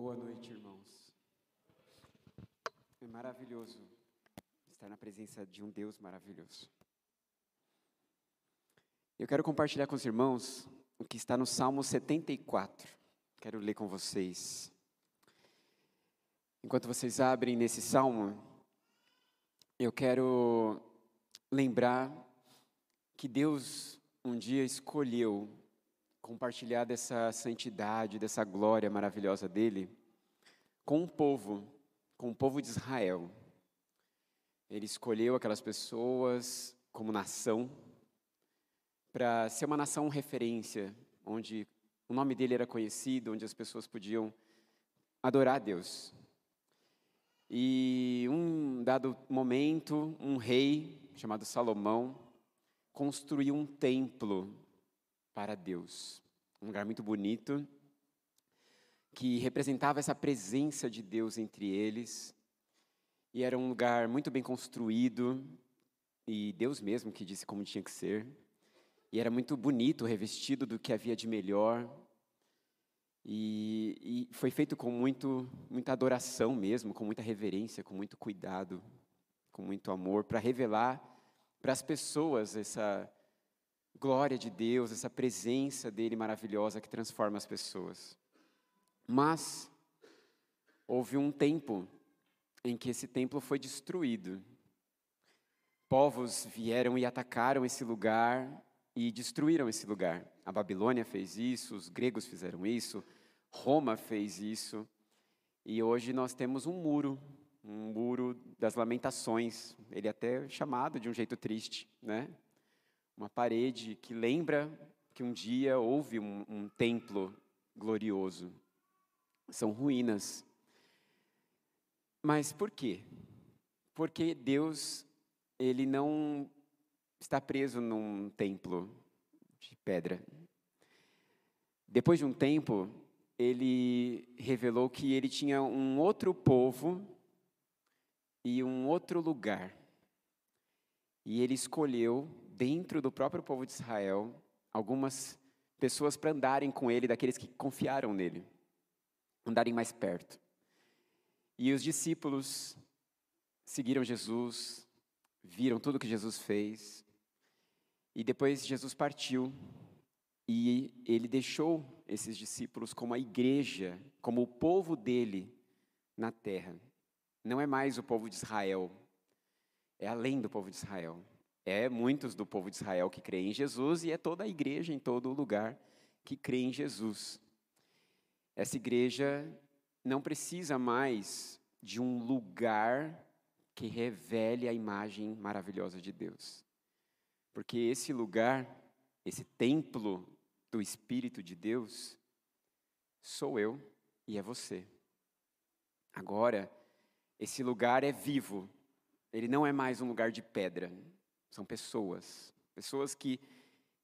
Boa noite, irmãos. É maravilhoso estar na presença de um Deus maravilhoso. Eu quero compartilhar com os irmãos o que está no Salmo 74. Quero ler com vocês. Enquanto vocês abrem nesse salmo, eu quero lembrar que Deus um dia escolheu compartilhar dessa santidade, dessa glória maravilhosa dele com o povo, com o povo de Israel. Ele escolheu aquelas pessoas como nação para ser uma nação referência, onde o nome dele era conhecido, onde as pessoas podiam adorar a Deus. E um dado momento, um rei chamado Salomão construiu um templo para Deus. Um lugar muito bonito, que representava essa presença de Deus entre eles. E era um lugar muito bem construído, e Deus mesmo que disse como tinha que ser. E era muito bonito, revestido do que havia de melhor. E, e foi feito com muito, muita adoração mesmo, com muita reverência, com muito cuidado, com muito amor, para revelar para as pessoas essa glória de Deus, essa presença dele maravilhosa que transforma as pessoas. Mas houve um tempo em que esse templo foi destruído. Povos vieram e atacaram esse lugar e destruíram esse lugar. A Babilônia fez isso, os gregos fizeram isso, Roma fez isso. E hoje nós temos um muro, um muro das lamentações. Ele é até chamado de um jeito triste, né? Uma parede que lembra que um dia houve um, um templo glorioso. São ruínas. Mas por quê? Porque Deus, ele não está preso num templo de pedra. Depois de um tempo, ele revelou que ele tinha um outro povo e um outro lugar. E ele escolheu dentro do próprio povo de Israel algumas pessoas para andarem com ele, daqueles que confiaram nele, andarem mais perto. E os discípulos seguiram Jesus, viram tudo que Jesus fez, e depois Jesus partiu e ele deixou esses discípulos como a igreja, como o povo dele na terra. Não é mais o povo de Israel, é além do povo de Israel. É muitos do povo de Israel que creem em Jesus e é toda a igreja em todo lugar que crê em Jesus. Essa igreja não precisa mais de um lugar que revele a imagem maravilhosa de Deus. Porque esse lugar, esse templo do Espírito de Deus, sou eu e é você. Agora, esse lugar é vivo, ele não é mais um lugar de pedra, são pessoas, pessoas que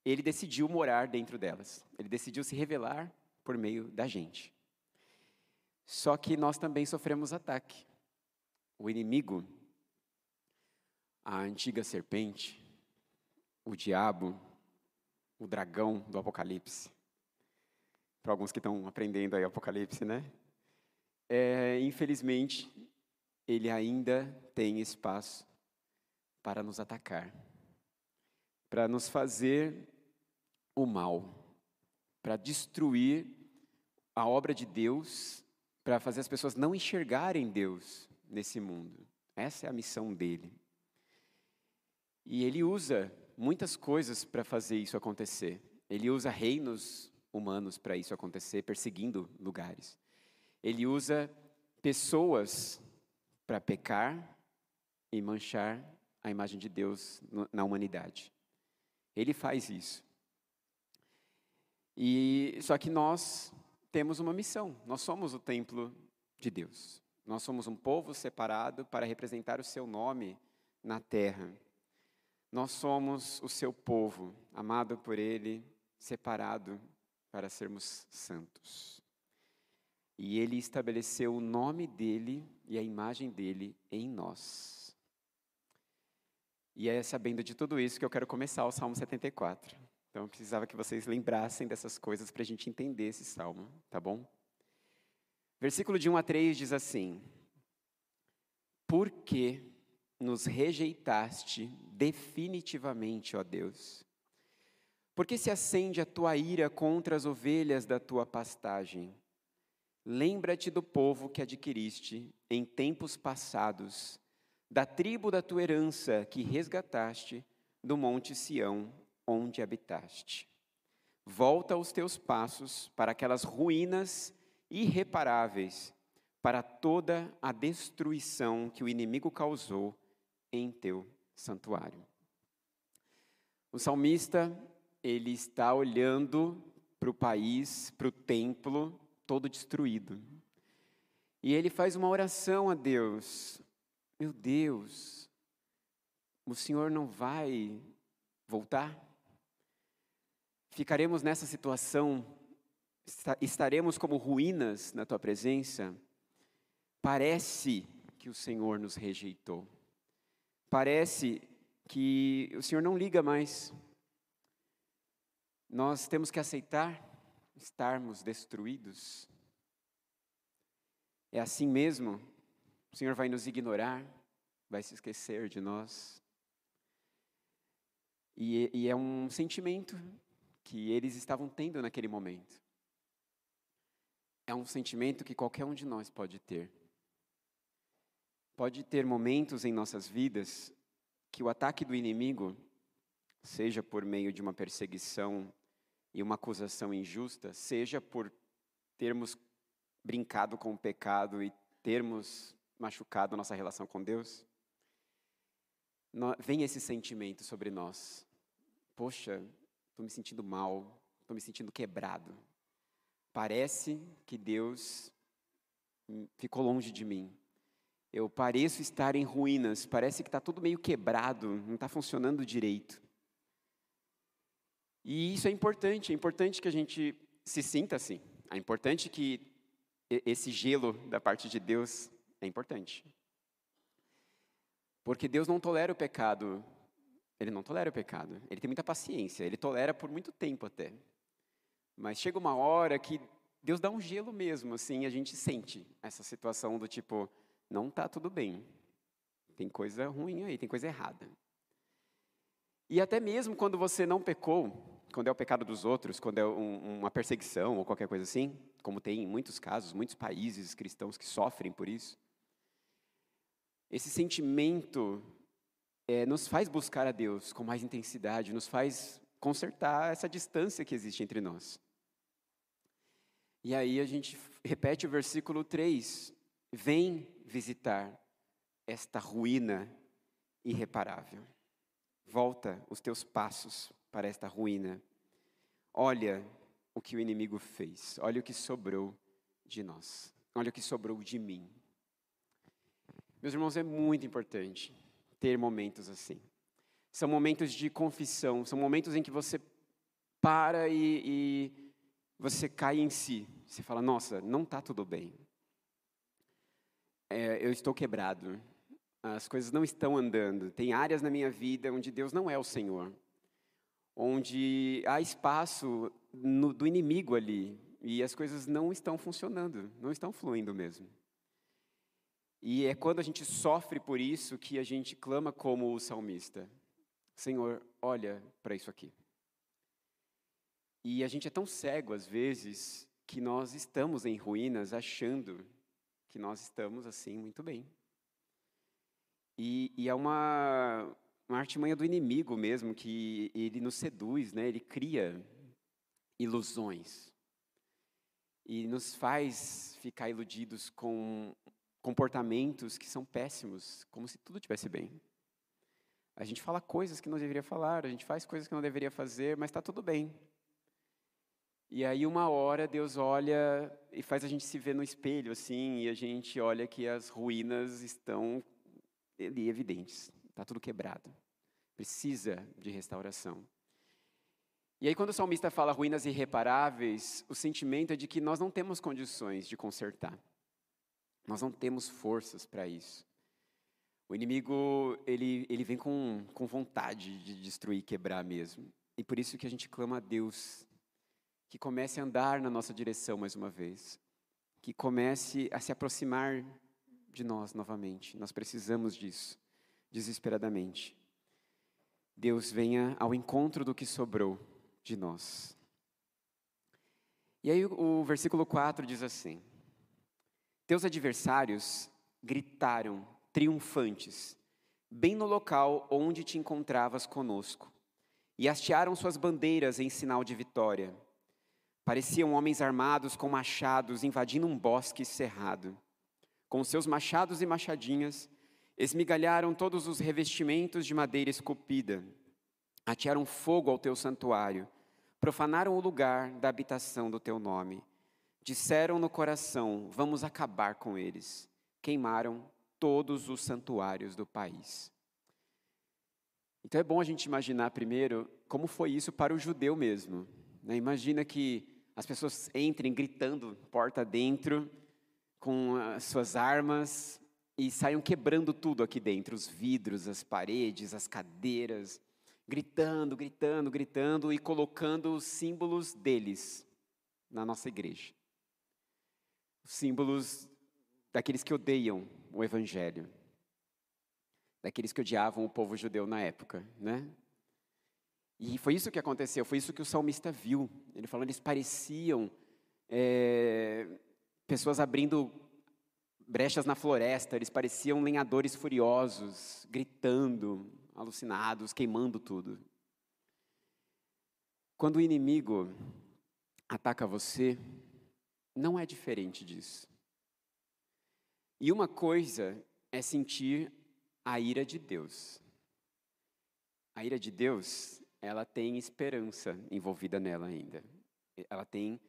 ele decidiu morar dentro delas. Ele decidiu se revelar por meio da gente. Só que nós também sofremos ataque. O inimigo, a antiga serpente, o diabo, o dragão do Apocalipse. Para alguns que estão aprendendo aí Apocalipse, né? É, infelizmente, ele ainda tem espaço para nos atacar, para nos fazer o mal, para destruir a obra de Deus, para fazer as pessoas não enxergarem Deus nesse mundo. Essa é a missão dele. E ele usa muitas coisas para fazer isso acontecer. Ele usa reinos humanos para isso acontecer, perseguindo lugares. Ele usa pessoas para pecar e manchar a imagem de Deus na humanidade. Ele faz isso. E só que nós temos uma missão. Nós somos o templo de Deus. Nós somos um povo separado para representar o seu nome na terra. Nós somos o seu povo, amado por ele, separado para sermos santos. E ele estabeleceu o nome dele e a imagem dele em nós. E é sabendo de tudo isso que eu quero começar o Salmo 74. Então eu precisava que vocês lembrassem dessas coisas para a gente entender esse salmo, tá bom? Versículo de 1 a 3 diz assim: Por que nos rejeitaste definitivamente, ó Deus? Por que se acende a tua ira contra as ovelhas da tua pastagem? Lembra-te do povo que adquiriste em tempos passados, da tribo da tua herança que resgataste do monte Sião, onde habitaste. Volta os teus passos para aquelas ruínas irreparáveis, para toda a destruição que o inimigo causou em teu santuário. O salmista, ele está olhando para o país, para o templo, todo destruído. E ele faz uma oração a Deus. Meu Deus, o Senhor não vai voltar? Ficaremos nessa situação, estaremos como ruínas na tua presença? Parece que o Senhor nos rejeitou. Parece que o Senhor não liga mais. Nós temos que aceitar estarmos destruídos. É assim mesmo? O Senhor vai nos ignorar, vai se esquecer de nós. E, e é um sentimento que eles estavam tendo naquele momento. É um sentimento que qualquer um de nós pode ter. Pode ter momentos em nossas vidas que o ataque do inimigo, seja por meio de uma perseguição e uma acusação injusta, seja por termos brincado com o pecado e termos machucado nossa relação com Deus, vem esse sentimento sobre nós. Poxa, estou me sentindo mal, estou me sentindo quebrado. Parece que Deus ficou longe de mim. Eu pareço estar em ruínas, parece que está tudo meio quebrado, não está funcionando direito. E isso é importante, é importante que a gente se sinta assim. É importante que esse gelo da parte de Deus é importante. Porque Deus não tolera o pecado. Ele não tolera o pecado. Ele tem muita paciência. Ele tolera por muito tempo até. Mas chega uma hora que Deus dá um gelo mesmo, assim, a gente sente essa situação do tipo, não está tudo bem. Tem coisa ruim aí, tem coisa errada. E até mesmo quando você não pecou, quando é o pecado dos outros, quando é um, uma perseguição ou qualquer coisa assim, como tem em muitos casos, muitos países cristãos que sofrem por isso, esse sentimento é, nos faz buscar a Deus com mais intensidade, nos faz consertar essa distância que existe entre nós. E aí a gente repete o versículo 3: Vem visitar esta ruína irreparável. Volta os teus passos para esta ruína. Olha o que o inimigo fez, olha o que sobrou de nós, olha o que sobrou de mim. Meus irmãos, é muito importante ter momentos assim. São momentos de confissão, são momentos em que você para e, e você cai em si. Você fala: Nossa, não está tudo bem. É, eu estou quebrado. As coisas não estão andando. Tem áreas na minha vida onde Deus não é o Senhor onde há espaço no, do inimigo ali e as coisas não estão funcionando, não estão fluindo mesmo. E é quando a gente sofre por isso que a gente clama como o salmista: Senhor, olha para isso aqui. E a gente é tão cego às vezes que nós estamos em ruínas achando que nós estamos assim muito bem. E, e é uma, uma artimanha do inimigo mesmo, que ele nos seduz, né? ele cria ilusões e nos faz ficar iludidos com comportamentos que são péssimos, como se tudo estivesse bem. A gente fala coisas que não deveria falar, a gente faz coisas que não deveria fazer, mas está tudo bem. E aí uma hora Deus olha e faz a gente se ver no espelho assim, e a gente olha que as ruínas estão ali evidentes. Está tudo quebrado. Precisa de restauração. E aí, quando o salmista fala ruínas irreparáveis, o sentimento é de que nós não temos condições de consertar. Nós não temos forças para isso. O inimigo, ele, ele vem com, com vontade de destruir, quebrar mesmo. E por isso que a gente clama a Deus que comece a andar na nossa direção mais uma vez. que comece a se aproximar de nós novamente. Nós precisamos disso, desesperadamente. Deus venha ao encontro do que sobrou de nós. E aí o versículo 4 diz assim: Teus adversários gritaram triunfantes, bem no local onde te encontravas conosco, e hastearam suas bandeiras em sinal de vitória. Pareciam homens armados com machados invadindo um bosque cerrado. Com seus machados e machadinhas, esmigalharam todos os revestimentos de madeira esculpida, atearam fogo ao teu santuário, profanaram o lugar da habitação do teu nome. Disseram no coração: Vamos acabar com eles. Queimaram todos os santuários do país. Então é bom a gente imaginar primeiro como foi isso para o judeu mesmo. Né? Imagina que as pessoas entrem gritando porta dentro, com as suas armas, e saiam quebrando tudo aqui dentro, os vidros, as paredes, as cadeiras, gritando, gritando, gritando e colocando os símbolos deles na nossa igreja. Os símbolos daqueles que odeiam o evangelho. Daqueles que odiavam o povo judeu na época, né? E foi isso que aconteceu, foi isso que o salmista viu. Ele falou, eles pareciam é, pessoas abrindo brechas na floresta, eles pareciam lenhadores furiosos, gritando, alucinados, queimando tudo. Quando o inimigo ataca você, não é diferente disso. E uma coisa é sentir a ira de Deus. A ira de Deus ela tem esperança envolvida nela ainda. Ela tem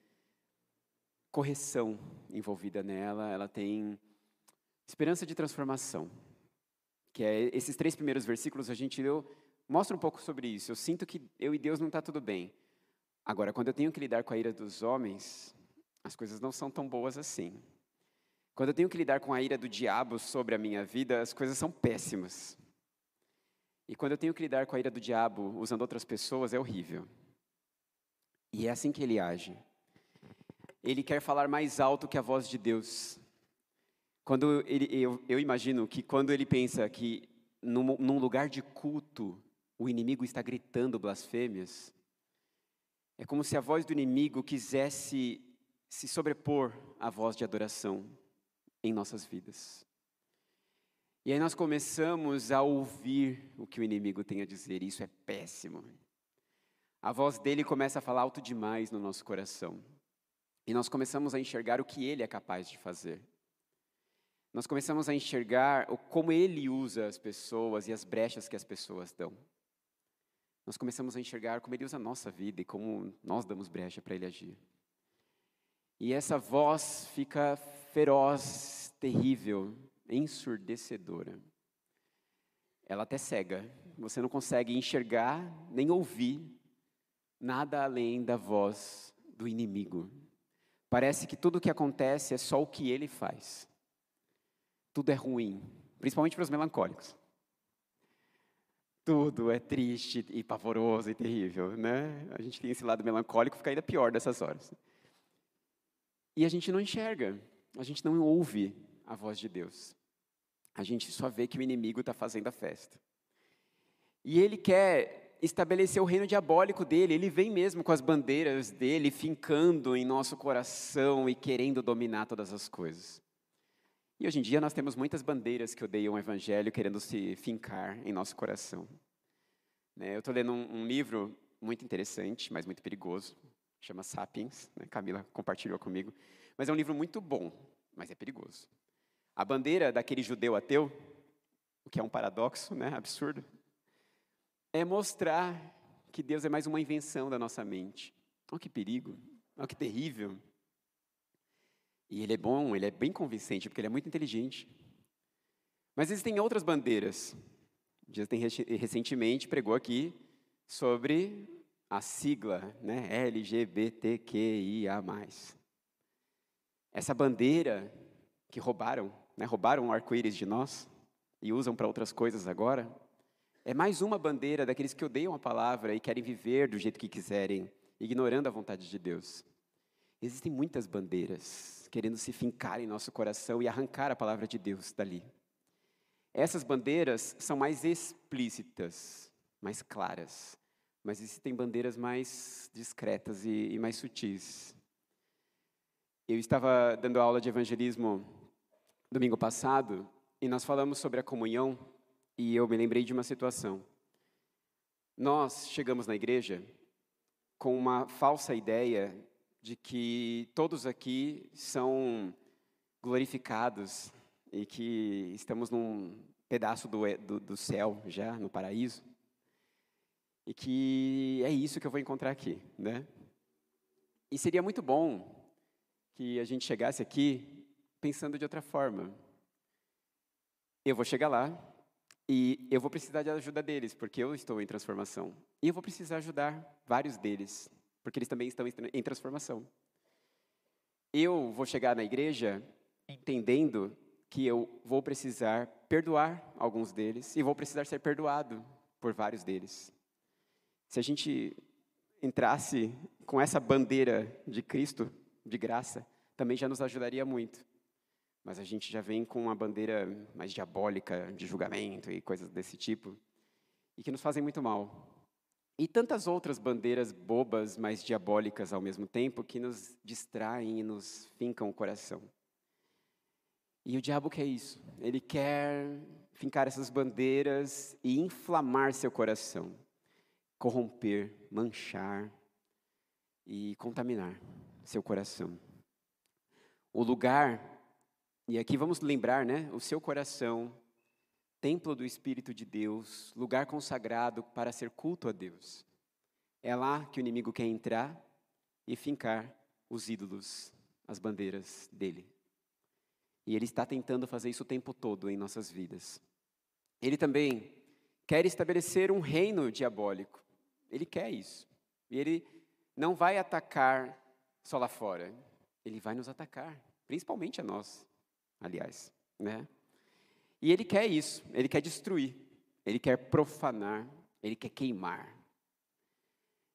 correção envolvida nela, ela tem esperança de transformação. Que é esses três primeiros versículos a gente leu, mostra um pouco sobre isso. Eu sinto que eu e Deus não está tudo bem. Agora, quando eu tenho que lidar com a ira dos homens, as coisas não são tão boas assim. Quando eu tenho que lidar com a ira do diabo sobre a minha vida, as coisas são péssimas. E quando eu tenho que lidar com a ira do diabo usando outras pessoas, é horrível. E é assim que ele age. Ele quer falar mais alto que a voz de Deus. Quando ele, eu, eu imagino que quando ele pensa que num, num lugar de culto o inimigo está gritando blasfêmias, é como se a voz do inimigo quisesse se sobrepor à voz de adoração em nossas vidas. E aí nós começamos a ouvir o que o inimigo tem a dizer, isso é péssimo. A voz dele começa a falar alto demais no nosso coração. E nós começamos a enxergar o que ele é capaz de fazer. Nós começamos a enxergar o, como ele usa as pessoas e as brechas que as pessoas dão. Nós começamos a enxergar como ele usa a nossa vida e como nós damos brecha para ele agir. E essa voz fica feroz, terrível, ensurdecedora. Ela até cega. Você não consegue enxergar nem ouvir nada além da voz do inimigo. Parece que tudo o que acontece é só o que ele faz. Tudo é ruim, principalmente para os melancólicos. Tudo é triste e pavoroso e terrível, né? A gente tem esse lado melancólico, fica ainda pior dessas horas. E a gente não enxerga, a gente não ouve a voz de Deus. A gente só vê que o inimigo está fazendo a festa. E ele quer estabelecer o reino diabólico dele, ele vem mesmo com as bandeiras dele, fincando em nosso coração e querendo dominar todas as coisas. E hoje em dia nós temos muitas bandeiras que odeiam o evangelho, querendo se fincar em nosso coração. Né, eu estou lendo um, um, livro muito interessante, mas muito perigoso, chama Sapiens, né? Camila compartilhou comigo. Mas é um livro muito bom, mas é perigoso. A bandeira daquele judeu ateu, o que é um paradoxo, né, absurdo, é mostrar que Deus é mais uma invenção da nossa mente. Olha que perigo, olha que terrível. E ele é bom, ele é bem convincente, porque ele é muito inteligente. Mas existem outras bandeiras. Tem recentemente pregou aqui sobre a sigla, né, LGBTQIA+. Essa bandeira que roubaram né, roubaram o arco-íris de nós e usam para outras coisas agora, é mais uma bandeira daqueles que odeiam a palavra e querem viver do jeito que quiserem, ignorando a vontade de Deus. Existem muitas bandeiras querendo se fincar em nosso coração e arrancar a palavra de Deus dali. Essas bandeiras são mais explícitas, mais claras, mas existem bandeiras mais discretas e, e mais sutis. Eu estava dando aula de evangelismo domingo passado e nós falamos sobre a comunhão e eu me lembrei de uma situação. Nós chegamos na igreja com uma falsa ideia de que todos aqui são glorificados e que estamos num pedaço do, do, do céu já, no paraíso. E que é isso que eu vou encontrar aqui, né? E seria muito bom que a gente chegasse aqui pensando de outra forma. Eu vou chegar lá e eu vou precisar de ajuda deles, porque eu estou em transformação. E eu vou precisar ajudar vários deles, porque eles também estão em transformação. Eu vou chegar na igreja entendendo que eu vou precisar perdoar alguns deles e vou precisar ser perdoado por vários deles. Se a gente entrasse com essa bandeira de Cristo, de graça, também já nos ajudaria muito. Mas a gente já vem com uma bandeira mais diabólica de julgamento e coisas desse tipo, e que nos fazem muito mal. E tantas outras bandeiras bobas, mas diabólicas ao mesmo tempo, que nos distraem e nos fincam o coração. E o diabo quer isso. Ele quer fincar essas bandeiras e inflamar seu coração corromper, manchar e contaminar seu coração. O lugar, e aqui vamos lembrar, né? O seu coração, templo do Espírito de Deus, lugar consagrado para ser culto a Deus. É lá que o inimigo quer entrar e fincar os ídolos, as bandeiras dele. E ele está tentando fazer isso o tempo todo em nossas vidas. Ele também quer estabelecer um reino diabólico. Ele quer isso. E ele não vai atacar só lá fora. Ele vai nos atacar, principalmente a nós, aliás, né? E ele quer isso, ele quer destruir, ele quer profanar, ele quer queimar.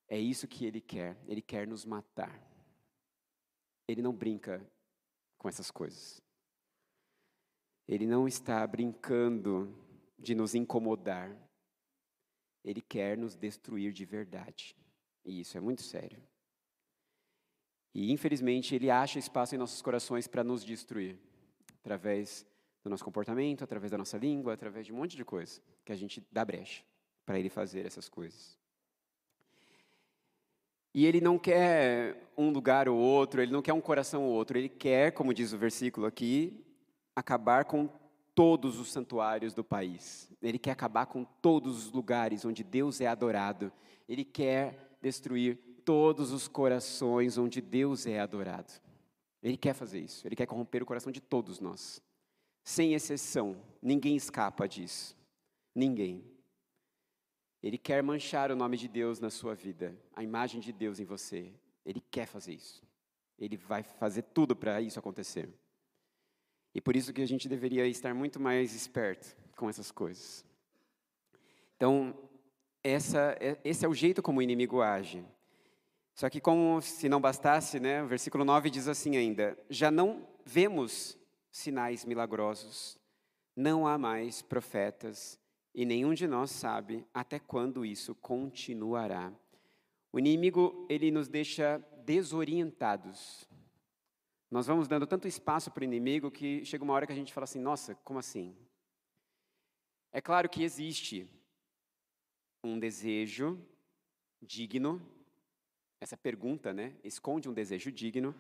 É isso que ele quer, ele quer nos matar. Ele não brinca com essas coisas. Ele não está brincando de nos incomodar. Ele quer nos destruir de verdade. E isso é muito sério. E infelizmente ele acha espaço em nossos corações para nos destruir, através do nosso comportamento, através da nossa língua, através de um monte de coisa que a gente dá brecha para ele fazer essas coisas. E ele não quer um lugar ou outro, ele não quer um coração ou outro, ele quer, como diz o versículo aqui, acabar com todos os santuários do país. Ele quer acabar com todos os lugares onde Deus é adorado. Ele quer destruir todos os corações onde Deus é adorado. Ele quer fazer isso. Ele quer corromper o coração de todos nós. Sem exceção, ninguém escapa disso. Ninguém. Ele quer manchar o nome de Deus na sua vida, a imagem de Deus em você. Ele quer fazer isso. Ele vai fazer tudo para isso acontecer. E por isso que a gente deveria estar muito mais esperto com essas coisas. Então, essa, é, esse é o jeito como o inimigo age. Só que como se não bastasse, né, o versículo 9 diz assim ainda: Já não vemos sinais milagrosos, não há mais profetas, e nenhum de nós sabe até quando isso continuará. O inimigo, ele nos deixa desorientados. Nós vamos dando tanto espaço para o inimigo que chega uma hora que a gente fala assim: nossa, como assim? É claro que existe um desejo digno, essa pergunta, né, esconde um desejo digno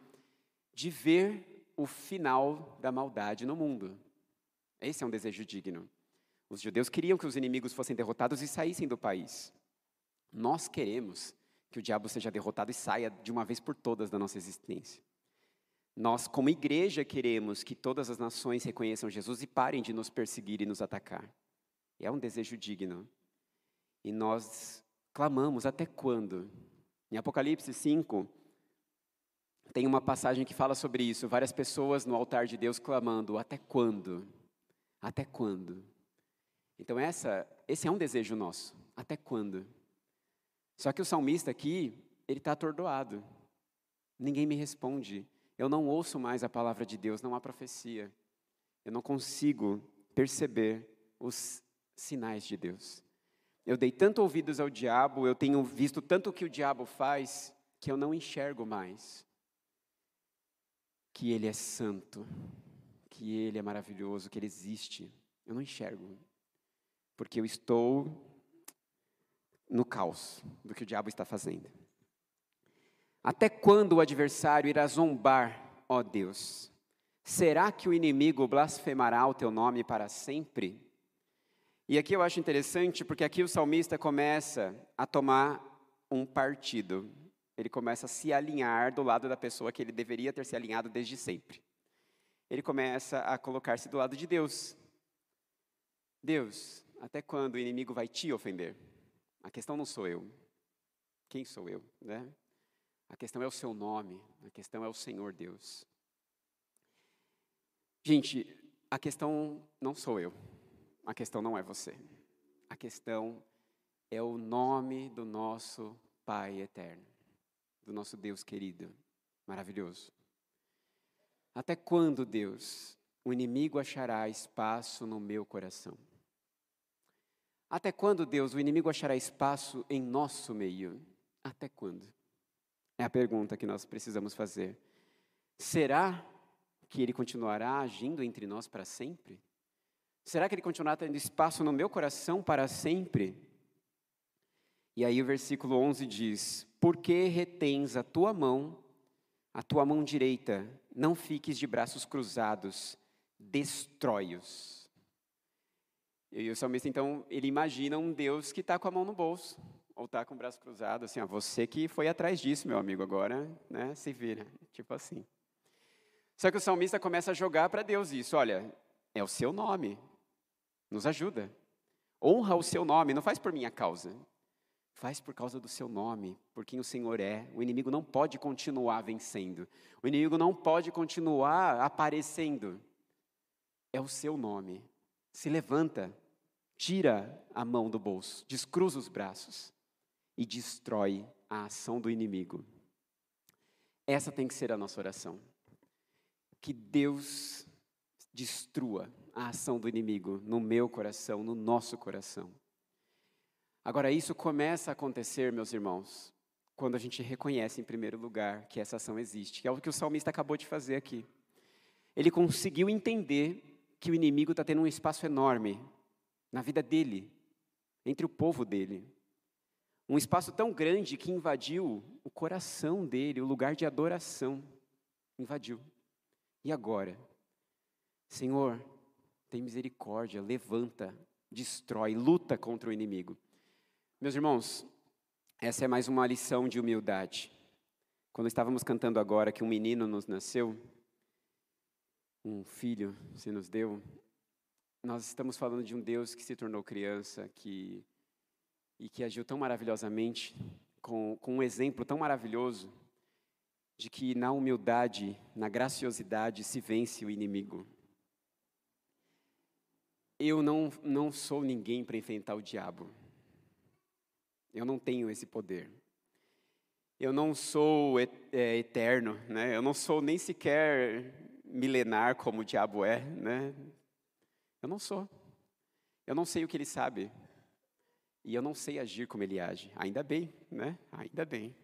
de ver o final da maldade no mundo. Esse é um desejo digno. Os judeus queriam que os inimigos fossem derrotados e saíssem do país. Nós queremos que o diabo seja derrotado e saia de uma vez por todas da nossa existência. Nós, como igreja, queremos que todas as nações reconheçam Jesus e parem de nos perseguir e nos atacar. É um desejo digno. E nós clamamos até quando? Em Apocalipse 5, tem uma passagem que fala sobre isso. Várias pessoas no altar de Deus clamando: até quando? Até quando? Então, essa, esse é um desejo nosso. Até quando? Só que o salmista aqui, ele está atordoado. Ninguém me responde. Eu não ouço mais a palavra de Deus, não há profecia. Eu não consigo perceber os sinais de Deus. Eu dei tanto ouvidos ao diabo, eu tenho visto tanto o que o diabo faz, que eu não enxergo mais que ele é santo, que ele é maravilhoso, que ele existe. Eu não enxergo. Porque eu estou no caos do que o diabo está fazendo. Até quando o adversário irá zombar, ó Deus? Será que o inimigo blasfemará o teu nome para sempre? E aqui eu acho interessante porque aqui o salmista começa a tomar um partido. Ele começa a se alinhar do lado da pessoa que ele deveria ter se alinhado desde sempre. Ele começa a colocar-se do lado de Deus. Deus, até quando o inimigo vai te ofender? A questão não sou eu. Quem sou eu, né? A questão é o seu nome, a questão é o Senhor Deus. Gente, a questão não sou eu, a questão não é você. A questão é o nome do nosso Pai eterno, do nosso Deus querido, maravilhoso. Até quando, Deus, o inimigo achará espaço no meu coração? Até quando, Deus, o inimigo achará espaço em nosso meio? Até quando? É a pergunta que nós precisamos fazer. Será que ele continuará agindo entre nós para sempre? Será que ele continuará tendo espaço no meu coração para sempre? E aí o versículo 11 diz: Por que retens a tua mão, a tua mão direita? Não fiques de braços cruzados, destrói-os. E o salmista, então, ele imagina um Deus que está com a mão no bolso, ou está com o braço cruzado, assim, ó, você que foi atrás disso, meu amigo, agora, né, se vira, tipo assim. Só que o salmista começa a jogar para Deus isso: olha, é o seu nome, nos ajuda. Honra o seu nome, não faz por minha causa. Faz por causa do seu nome, por quem o Senhor é. O inimigo não pode continuar vencendo. O inimigo não pode continuar aparecendo. É o seu nome. Se levanta, tira a mão do bolso, descruza os braços e destrói a ação do inimigo. Essa tem que ser a nossa oração que Deus destrua a ação do inimigo no meu coração, no nosso coração. Agora, isso começa a acontecer, meus irmãos, quando a gente reconhece, em primeiro lugar, que essa ação existe, que é o que o salmista acabou de fazer aqui. Ele conseguiu entender que o inimigo está tendo um espaço enorme na vida dele, entre o povo dele. Um espaço tão grande que invadiu o coração dele, o lugar de adoração. Invadiu. E agora? Senhor, tem misericórdia, levanta, destrói, luta contra o inimigo. Meus irmãos, essa é mais uma lição de humildade. Quando estávamos cantando agora que um menino nos nasceu, um filho se nos deu, nós estamos falando de um Deus que se tornou criança, que e que agiu tão maravilhosamente, com, com um exemplo tão maravilhoso de que na humildade, na graciosidade se vence o inimigo. Eu não, não sou ninguém para enfrentar o diabo. Eu não tenho esse poder. Eu não sou é, eterno, né? Eu não sou nem sequer milenar como o diabo é, né? Eu não sou. Eu não sei o que ele sabe. E eu não sei agir como ele age. Ainda bem, né? Ainda bem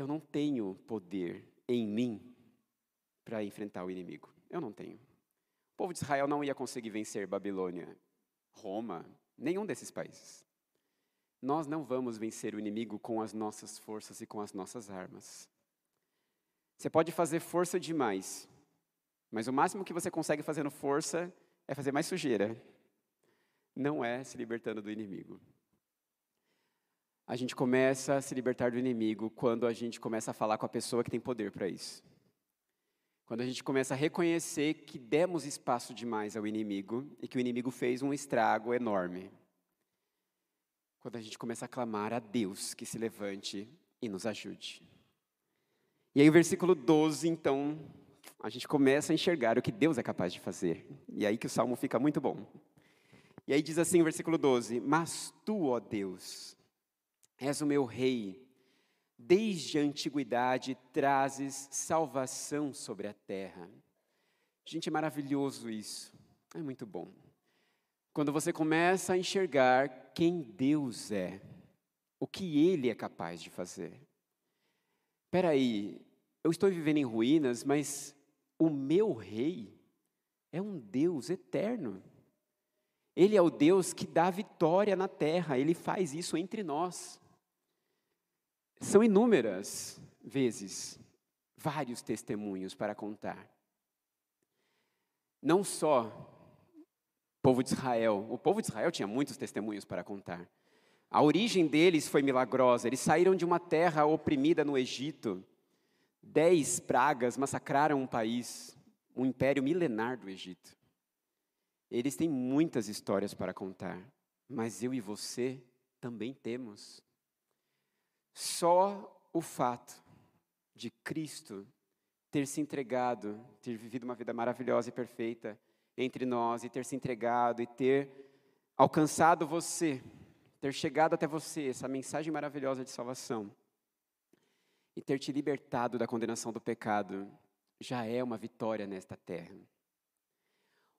eu não tenho poder em mim para enfrentar o inimigo. Eu não tenho. O povo de Israel não ia conseguir vencer Babilônia, Roma, nenhum desses países. Nós não vamos vencer o inimigo com as nossas forças e com as nossas armas. Você pode fazer força demais, mas o máximo que você consegue fazendo força é fazer mais sujeira. Não é se libertando do inimigo a gente começa a se libertar do inimigo quando a gente começa a falar com a pessoa que tem poder para isso. Quando a gente começa a reconhecer que demos espaço demais ao inimigo e que o inimigo fez um estrago enorme. Quando a gente começa a clamar a Deus que se levante e nos ajude. E aí, o versículo 12, então, a gente começa a enxergar o que Deus é capaz de fazer. E aí que o salmo fica muito bom. E aí diz assim versículo 12: Mas tu, ó Deus, És o meu rei, desde a antiguidade trazes salvação sobre a terra. Gente, é maravilhoso isso. É muito bom. Quando você começa a enxergar quem Deus é, o que Ele é capaz de fazer. Espera aí, eu estou vivendo em ruínas, mas o meu rei é um Deus eterno. Ele é o Deus que dá vitória na terra, ele faz isso entre nós. São inúmeras vezes, vários testemunhos para contar. Não só o povo de Israel, o povo de Israel tinha muitos testemunhos para contar. A origem deles foi milagrosa, eles saíram de uma terra oprimida no Egito. Dez pragas massacraram um país, um império milenar do Egito. Eles têm muitas histórias para contar, mas eu e você também temos. Só o fato de Cristo ter se entregado, ter vivido uma vida maravilhosa e perfeita entre nós, e ter se entregado e ter alcançado você, ter chegado até você, essa mensagem maravilhosa de salvação, e ter te libertado da condenação do pecado, já é uma vitória nesta terra.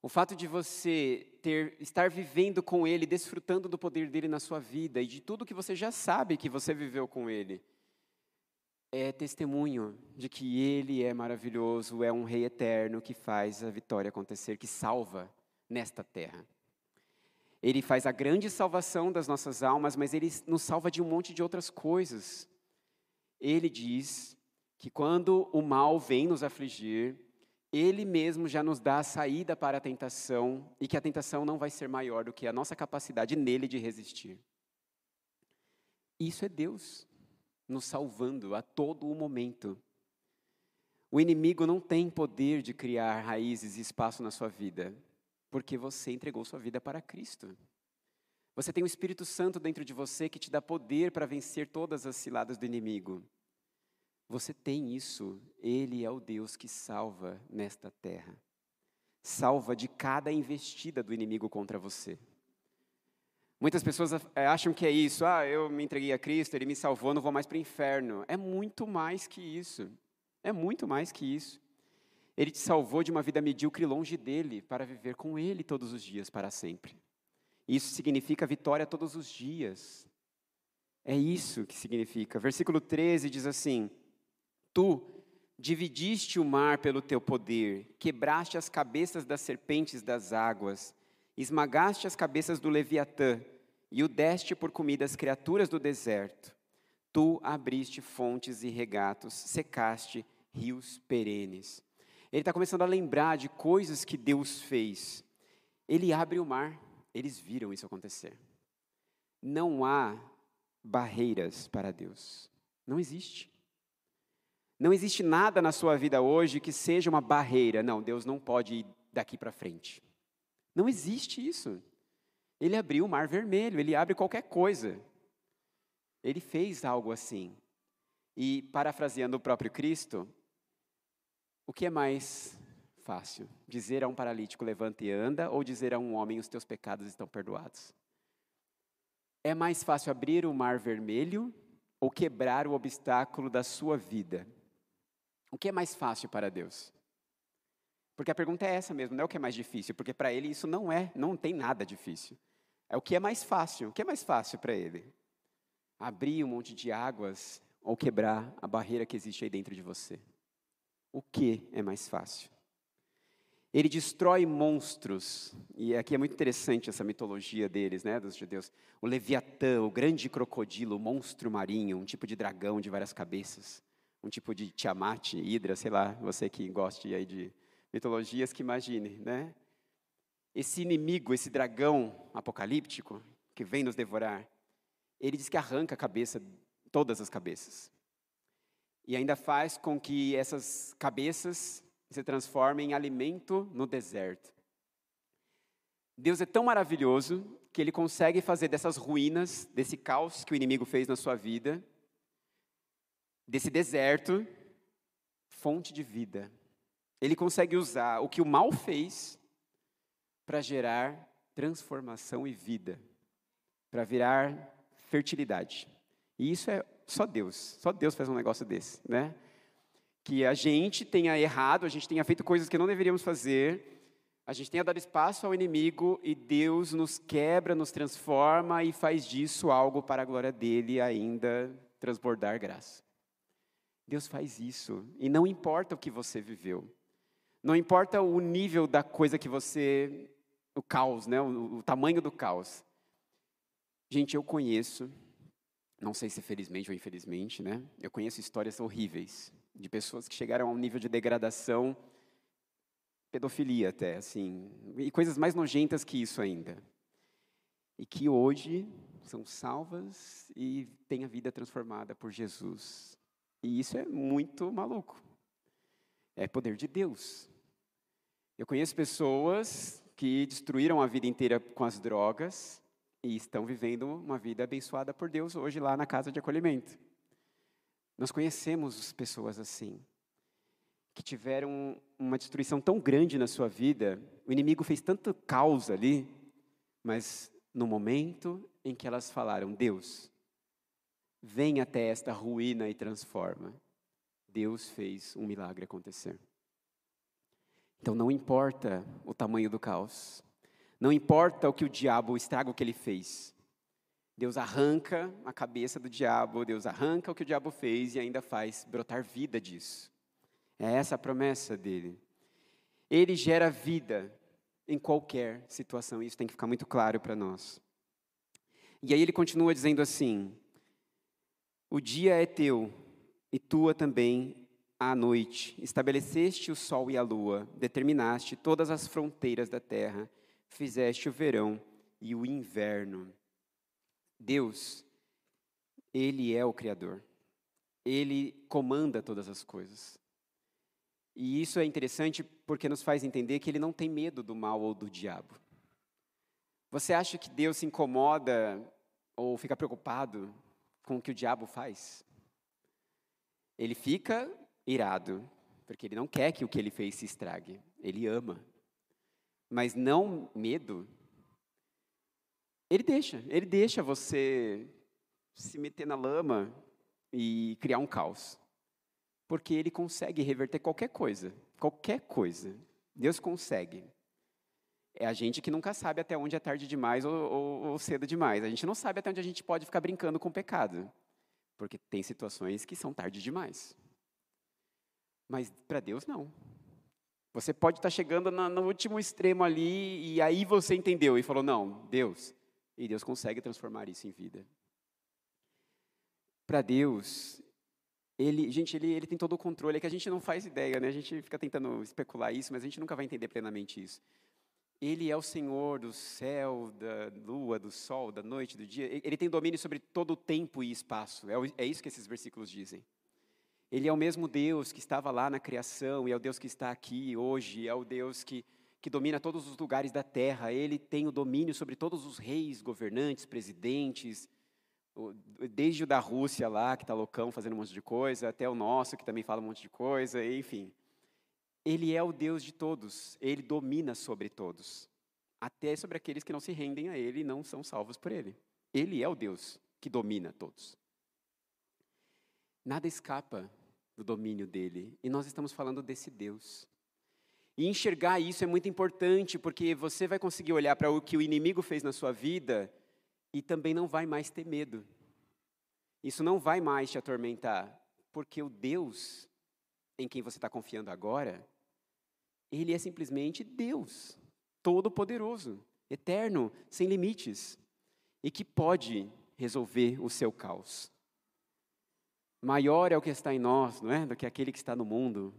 O fato de você ter, estar vivendo com Ele, desfrutando do poder dele na sua vida e de tudo que você já sabe que você viveu com Ele, é testemunho de que Ele é maravilhoso, é um Rei eterno que faz a vitória acontecer, que salva nesta terra. Ele faz a grande salvação das nossas almas, mas Ele nos salva de um monte de outras coisas. Ele diz que quando o mal vem nos afligir, ele mesmo já nos dá a saída para a tentação e que a tentação não vai ser maior do que a nossa capacidade nele de resistir. Isso é Deus nos salvando a todo o momento. O inimigo não tem poder de criar raízes e espaço na sua vida, porque você entregou sua vida para Cristo. Você tem o Espírito Santo dentro de você que te dá poder para vencer todas as ciladas do inimigo. Você tem isso, Ele é o Deus que salva nesta terra. Salva de cada investida do inimigo contra você. Muitas pessoas eh, acham que é isso, ah, eu me entreguei a Cristo, Ele me salvou, não vou mais para o inferno. É muito mais que isso. É muito mais que isso. Ele te salvou de uma vida medíocre longe dele, para viver com Ele todos os dias, para sempre. Isso significa vitória todos os dias. É isso que significa. Versículo 13 diz assim: Tu dividiste o mar pelo teu poder, quebraste as cabeças das serpentes das águas, esmagaste as cabeças do Leviatã e o deste por comida às criaturas do deserto. Tu abriste fontes e regatos, secaste rios perenes. Ele está começando a lembrar de coisas que Deus fez. Ele abre o mar, eles viram isso acontecer. Não há barreiras para Deus. Não existe. Não existe nada na sua vida hoje que seja uma barreira. Não, Deus não pode ir daqui para frente. Não existe isso. Ele abriu o mar vermelho, ele abre qualquer coisa. Ele fez algo assim. E, parafraseando o próprio Cristo, o que é mais fácil? Dizer a um paralítico, levante e anda, ou dizer a um homem, os teus pecados estão perdoados? É mais fácil abrir o mar vermelho ou quebrar o obstáculo da sua vida? O que é mais fácil para Deus? Porque a pergunta é essa mesmo, não é o que é mais difícil, porque para ele isso não é, não tem nada difícil. É o que é mais fácil. O que é mais fácil para ele? Abrir um monte de águas ou quebrar a barreira que existe aí dentro de você? O que é mais fácil? Ele destrói monstros, e aqui é muito interessante essa mitologia deles, né, dos judeus. O Leviatã, o grande crocodilo, o monstro marinho, um tipo de dragão de várias cabeças um tipo de Tiamat, Hidra, sei lá, você que goste aí de mitologias, que imagine, né? Esse inimigo, esse dragão apocalíptico que vem nos devorar, ele diz que arranca a cabeça, todas as cabeças. E ainda faz com que essas cabeças se transformem em alimento no deserto. Deus é tão maravilhoso que ele consegue fazer dessas ruínas, desse caos que o inimigo fez na sua vida, desse deserto, fonte de vida. Ele consegue usar o que o mal fez para gerar transformação e vida, para virar fertilidade. E isso é Só Deus, só Deus faz um negócio desse, né? Que a gente tenha errado, a gente tenha feito coisas que não deveríamos fazer, a gente tenha dado espaço ao inimigo e Deus nos quebra, nos transforma e faz disso algo para a glória dele ainda transbordar graça. Deus faz isso e não importa o que você viveu. Não importa o nível da coisa que você o caos, né? O, o tamanho do caos. Gente, eu conheço, não sei se felizmente ou infelizmente, né? Eu conheço histórias horríveis de pessoas que chegaram a um nível de degradação, pedofilia até, assim, e coisas mais nojentas que isso ainda. E que hoje são salvas e têm a vida transformada por Jesus. E isso é muito maluco. É poder de Deus. Eu conheço pessoas que destruíram a vida inteira com as drogas e estão vivendo uma vida abençoada por Deus hoje lá na casa de acolhimento. Nós conhecemos pessoas assim, que tiveram uma destruição tão grande na sua vida, o inimigo fez tanto caos ali, mas no momento em que elas falaram, Deus, vem até esta ruína e transforma, Deus fez um milagre acontecer. Então não importa o tamanho do caos, não importa o que o diabo, o estrago que ele fez. Deus arranca a cabeça do diabo, Deus arranca o que o diabo fez e ainda faz brotar vida disso. É essa a promessa dele. Ele gera vida em qualquer situação, isso tem que ficar muito claro para nós. E aí ele continua dizendo assim: O dia é teu, e tua também à noite, estabeleceste o sol e a lua, determinaste todas as fronteiras da terra, fizeste o verão e o inverno. Deus, Ele é o Criador. Ele comanda todas as coisas. E isso é interessante porque nos faz entender que Ele não tem medo do mal ou do diabo. Você acha que Deus se incomoda ou fica preocupado com o que o diabo faz? Ele fica irado, porque ele não quer que o que ele fez se estrague. Ele ama. Mas não medo. Ele deixa, ele deixa você se meter na lama e criar um caos. Porque ele consegue reverter qualquer coisa, qualquer coisa. Deus consegue. É a gente que nunca sabe até onde é tarde demais ou, ou, ou cedo demais. A gente não sabe até onde a gente pode ficar brincando com o pecado. Porque tem situações que são tarde demais. Mas para Deus, não. Você pode estar tá chegando no último extremo ali e aí você entendeu e falou: não, Deus. E Deus consegue transformar isso em vida. Para Deus, ele, gente, ele, ele tem todo o controle, é que a gente não faz ideia, né? A gente fica tentando especular isso, mas a gente nunca vai entender plenamente isso. Ele é o Senhor do céu, da lua, do sol, da noite, do dia. Ele tem domínio sobre todo o tempo e espaço. É, é isso que esses versículos dizem. Ele é o mesmo Deus que estava lá na criação e é o Deus que está aqui hoje, é o Deus que, que domina todos os lugares da terra. Ele tem o domínio sobre todos os reis, governantes, presidentes, desde o da Rússia lá, que está loucão fazendo um monte de coisa, até o nosso, que também fala um monte de coisa, enfim. Ele é o Deus de todos, ele domina sobre todos, até sobre aqueles que não se rendem a ele e não são salvos por ele. Ele é o Deus que domina todos. Nada escapa do domínio dele. E nós estamos falando desse Deus. E enxergar isso é muito importante, porque você vai conseguir olhar para o que o inimigo fez na sua vida e também não vai mais ter medo. Isso não vai mais te atormentar, porque o Deus em quem você está confiando agora, ele é simplesmente Deus, todo-poderoso, eterno, sem limites, e que pode resolver o seu caos. Maior é o que está em nós, não é, do que aquele que está no mundo.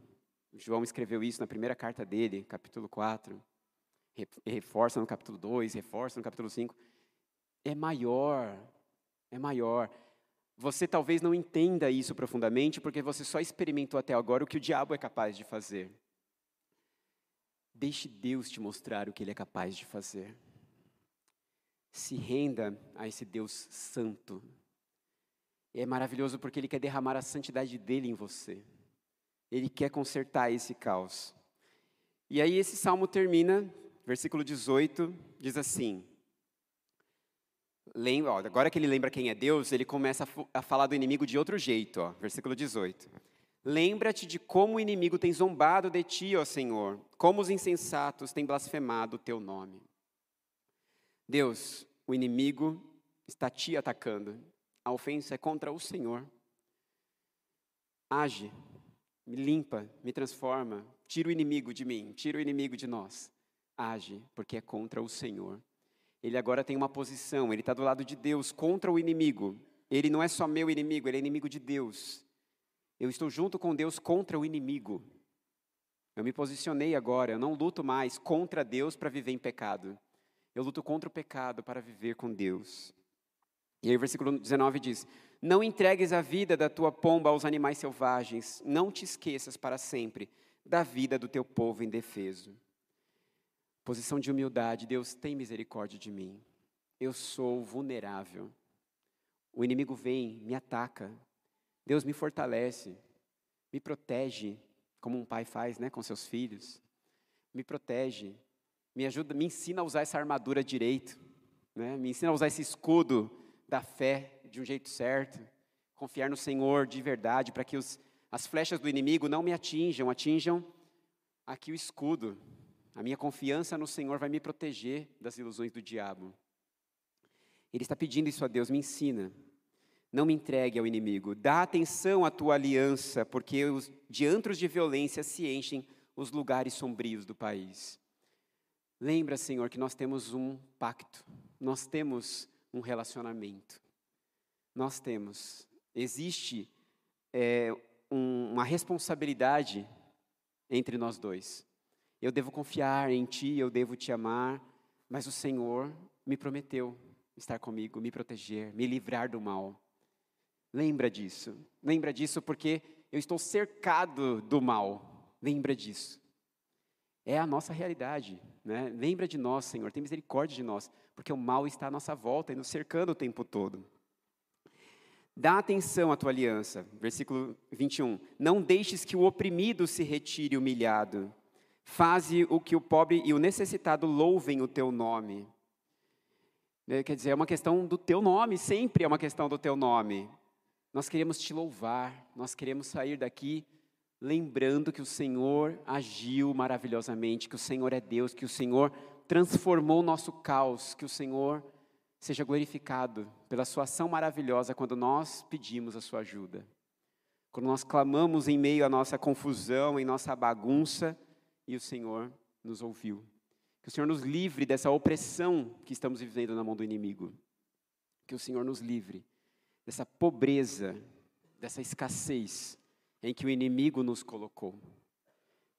João escreveu isso na primeira carta dele, capítulo 4. Reforça no capítulo 2, reforça no capítulo 5. É maior, é maior. Você talvez não entenda isso profundamente, porque você só experimentou até agora o que o diabo é capaz de fazer. Deixe Deus te mostrar o que Ele é capaz de fazer. Se renda a esse Deus santo, é maravilhoso porque Ele quer derramar a santidade dele em você. Ele quer consertar esse caos. E aí esse salmo termina, versículo 18, diz assim: Lembra, ó, agora que ele lembra quem é Deus, ele começa a, a falar do inimigo de outro jeito, ó, versículo 18. Lembra-te de como o inimigo tem zombado de ti, ó Senhor, como os insensatos têm blasfemado o teu nome. Deus, o inimigo está te atacando. A ofensa é contra o Senhor. Age, me limpa, me transforma, tira o inimigo de mim, tira o inimigo de nós. Age, porque é contra o Senhor. Ele agora tem uma posição, ele está do lado de Deus contra o inimigo. Ele não é só meu inimigo, ele é inimigo de Deus. Eu estou junto com Deus contra o inimigo. Eu me posicionei agora, eu não luto mais contra Deus para viver em pecado. Eu luto contra o pecado para viver com Deus. E aí o versículo 19 diz: Não entregues a vida da tua pomba aos animais selvagens, não te esqueças para sempre da vida do teu povo indefeso. Posição de humildade, Deus tem misericórdia de mim. Eu sou vulnerável. O inimigo vem, me ataca. Deus me fortalece, me protege, como um pai faz, né, com seus filhos. Me protege, me ajuda, me ensina a usar essa armadura direito, né? Me ensina a usar esse escudo da fé de um jeito certo, confiar no Senhor de verdade para que os, as flechas do inimigo não me atinjam, atinjam aqui o escudo, a minha confiança no Senhor vai me proteger das ilusões do diabo. Ele está pedindo isso a Deus, me ensina. Não me entregue ao inimigo. Dá atenção à tua aliança, porque os diantros de violência se enchem os lugares sombrios do país. Lembra, Senhor, que nós temos um pacto, nós temos um relacionamento. Nós temos. Existe é, um, uma responsabilidade entre nós dois. Eu devo confiar em Ti, eu devo te amar, mas o Senhor me prometeu estar comigo, me proteger, me livrar do mal. Lembra disso. Lembra disso porque eu estou cercado do mal. Lembra disso. É a nossa realidade. Né? Lembra de nós, Senhor, tem misericórdia de nós, porque o mal está à nossa volta e nos cercando o tempo todo. Dá atenção à tua aliança. Versículo 21. Não deixes que o oprimido se retire humilhado. Faze o que o pobre e o necessitado louvem o teu nome. Né, quer dizer, é uma questão do teu nome, sempre é uma questão do teu nome. Nós queremos te louvar, nós queremos sair daqui lembrando que o Senhor agiu maravilhosamente, que o Senhor é Deus, que o Senhor transformou o nosso caos, que o Senhor seja glorificado pela sua ação maravilhosa quando nós pedimos a sua ajuda. Quando nós clamamos em meio à nossa confusão, em nossa bagunça, e o Senhor nos ouviu. Que o Senhor nos livre dessa opressão que estamos vivendo na mão do inimigo. Que o Senhor nos livre dessa pobreza, dessa escassez em que o inimigo nos colocou.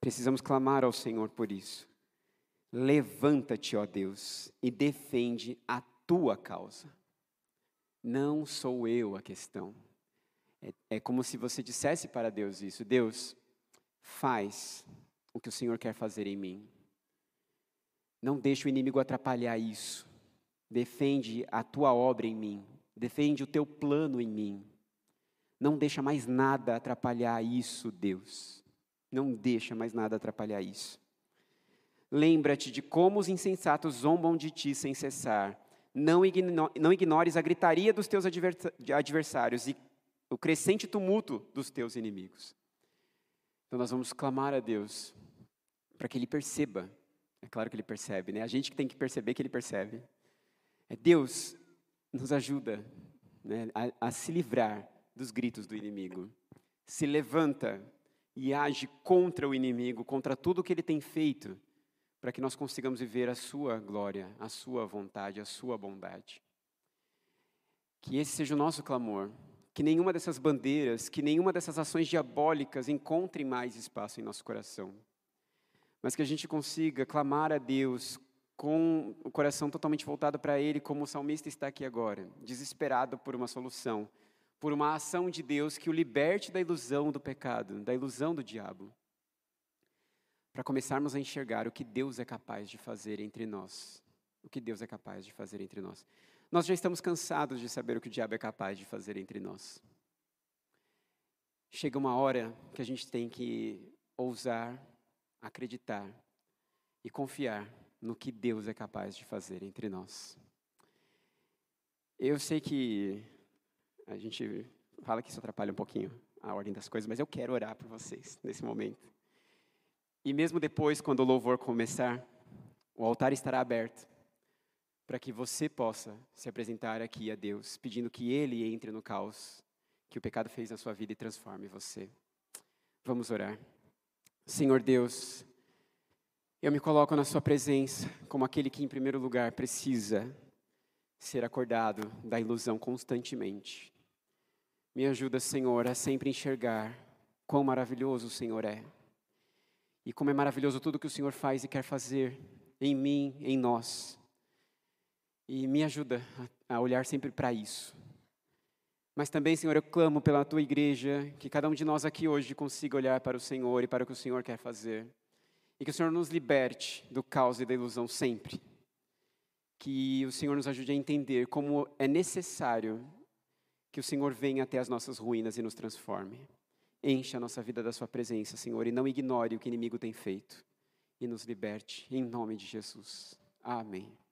Precisamos clamar ao Senhor por isso. Levanta-te, ó Deus, e defende a tua causa. Não sou eu a questão. É, é como se você dissesse para Deus isso: Deus, faz o que o Senhor quer fazer em mim. Não deixe o inimigo atrapalhar isso. Defende a tua obra em mim. Defende o teu plano em mim. Não deixa mais nada atrapalhar isso, Deus. Não deixa mais nada atrapalhar isso. Lembra-te de como os insensatos zombam de ti sem cessar. Não, igno não ignores a gritaria dos teus adversários e o crescente tumulto dos teus inimigos. Então nós vamos clamar a Deus para que Ele perceba. É claro que Ele percebe, né? A gente que tem que perceber que Ele percebe. É Deus nos ajuda né, a, a se livrar dos gritos do inimigo. Se levanta e age contra o inimigo, contra tudo o que ele tem feito, para que nós consigamos viver a sua glória, a sua vontade, a sua bondade. Que esse seja o nosso clamor, que nenhuma dessas bandeiras, que nenhuma dessas ações diabólicas encontre mais espaço em nosso coração mas que a gente consiga clamar a Deus com o coração totalmente voltado para Ele, como o salmista está aqui agora, desesperado por uma solução, por uma ação de Deus que o liberte da ilusão do pecado, da ilusão do diabo, para começarmos a enxergar o que Deus é capaz de fazer entre nós. O que Deus é capaz de fazer entre nós. Nós já estamos cansados de saber o que o diabo é capaz de fazer entre nós. Chega uma hora que a gente tem que ousar acreditar e confiar no que Deus é capaz de fazer entre nós. Eu sei que a gente fala que isso atrapalha um pouquinho a ordem das coisas, mas eu quero orar por vocês nesse momento. E mesmo depois, quando o louvor começar, o altar estará aberto para que você possa se apresentar aqui a Deus, pedindo que Ele entre no caos que o pecado fez na sua vida e transforme você. Vamos orar. Senhor Deus, eu me coloco na Sua presença como aquele que, em primeiro lugar, precisa ser acordado da ilusão constantemente. Me ajuda, Senhor, a sempre enxergar quão maravilhoso o Senhor é. E como é maravilhoso tudo que o Senhor faz e quer fazer em mim, em nós. E me ajuda a olhar sempre para isso. Mas também, Senhor, eu clamo pela tua igreja, que cada um de nós aqui hoje consiga olhar para o Senhor e para o que o Senhor quer fazer. E que o Senhor nos liberte do caos e da ilusão sempre. Que o Senhor nos ajude a entender como é necessário que o Senhor venha até as nossas ruínas e nos transforme. Encha a nossa vida da Sua presença, Senhor, e não ignore o que o inimigo tem feito. E nos liberte, em nome de Jesus. Amém.